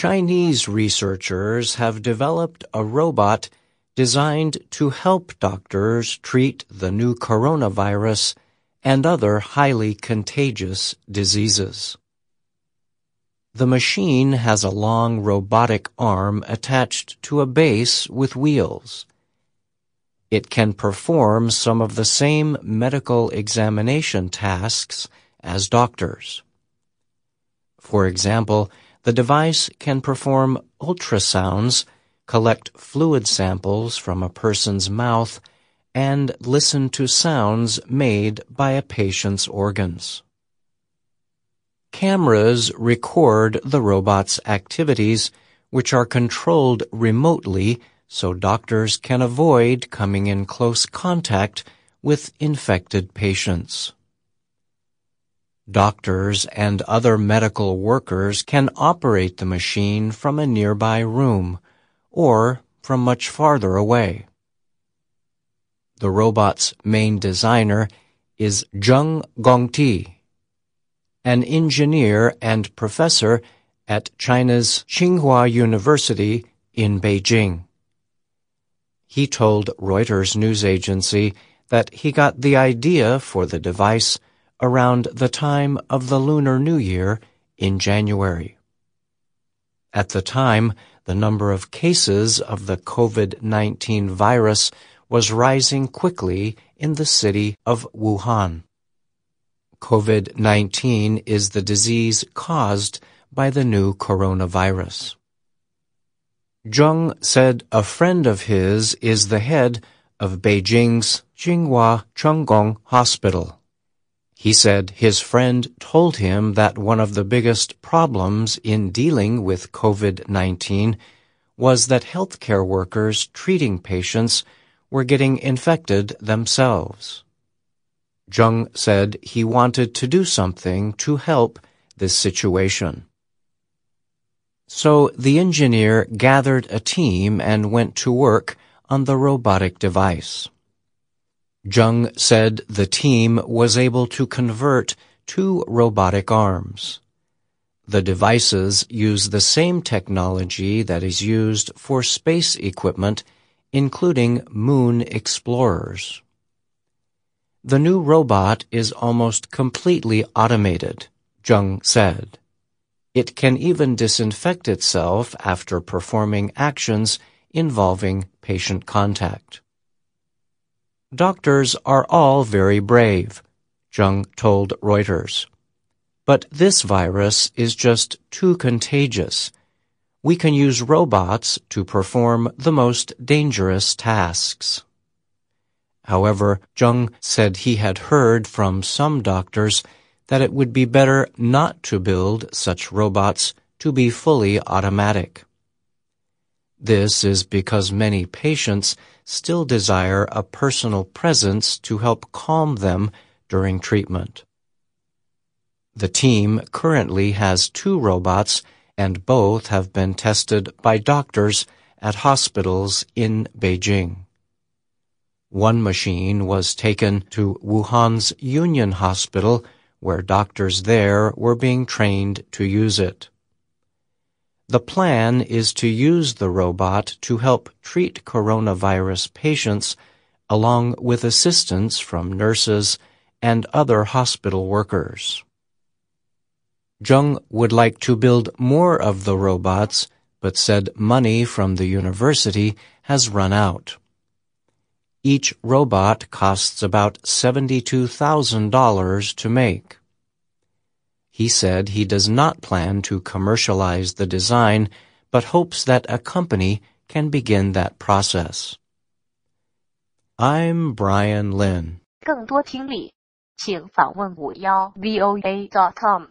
Chinese researchers have developed a robot designed to help doctors treat the new coronavirus and other highly contagious diseases. The machine has a long robotic arm attached to a base with wheels. It can perform some of the same medical examination tasks as doctors. For example, the device can perform ultrasounds, collect fluid samples from a person's mouth, and listen to sounds made by a patient's organs. Cameras record the robot's activities, which are controlled remotely so doctors can avoid coming in close contact with infected patients. Doctors and other medical workers can operate the machine from a nearby room or from much farther away. The robot's main designer is Zheng Gangtie, an engineer and professor at China's Tsinghua University in Beijing. He told Reuters news agency that he got the idea for the device around the time of the Lunar New Year in January. At the time, the number of cases of the COVID-19 virus was rising quickly in the city of Wuhan. COVID-19 is the disease caused by the new coronavirus. Zheng said a friend of his is the head of Beijing's Tsinghua Changgung Hospital. He said his friend told him that one of the biggest problems in dealing with COVID-19 was that healthcare workers treating patients were getting infected themselves. Zheng said he wanted to do something to help this situation. So the engineer gathered a team and went to work on the robotic device. Zheng said the team was able to convert two robotic arms. The devices use the same technology that is used for space equipment including moon explorers. The new robot is almost completely automated, Zheng said. It can even disinfect itself after performing actions involving patient contact. Doctors are all very brave, Zheng told Reuters. But this virus is just too contagious we can use robots to perform the most dangerous tasks. However, Zheng said he had heard from some doctors that it would be better not to build such robots to be fully automatic. This is because many patients still desire a personal presence to help calm them during treatment. The team currently has two robots and both have been tested by doctors at hospitals in Beijing. One machine was taken to Wuhan's Union Hospital, where doctors there were being trained to use it. The plan is to use the robot to help treat coronavirus patients along with assistance from nurses and other hospital workers. Zheng would like to build more of the robots, but said money from the university has run out. Each robot costs about $72,000 to make. He said he does not plan to commercialize the design, but hopes that a company can begin that process. I'm Bryan Lynn. 更多听力，请访问五幺 voa.com。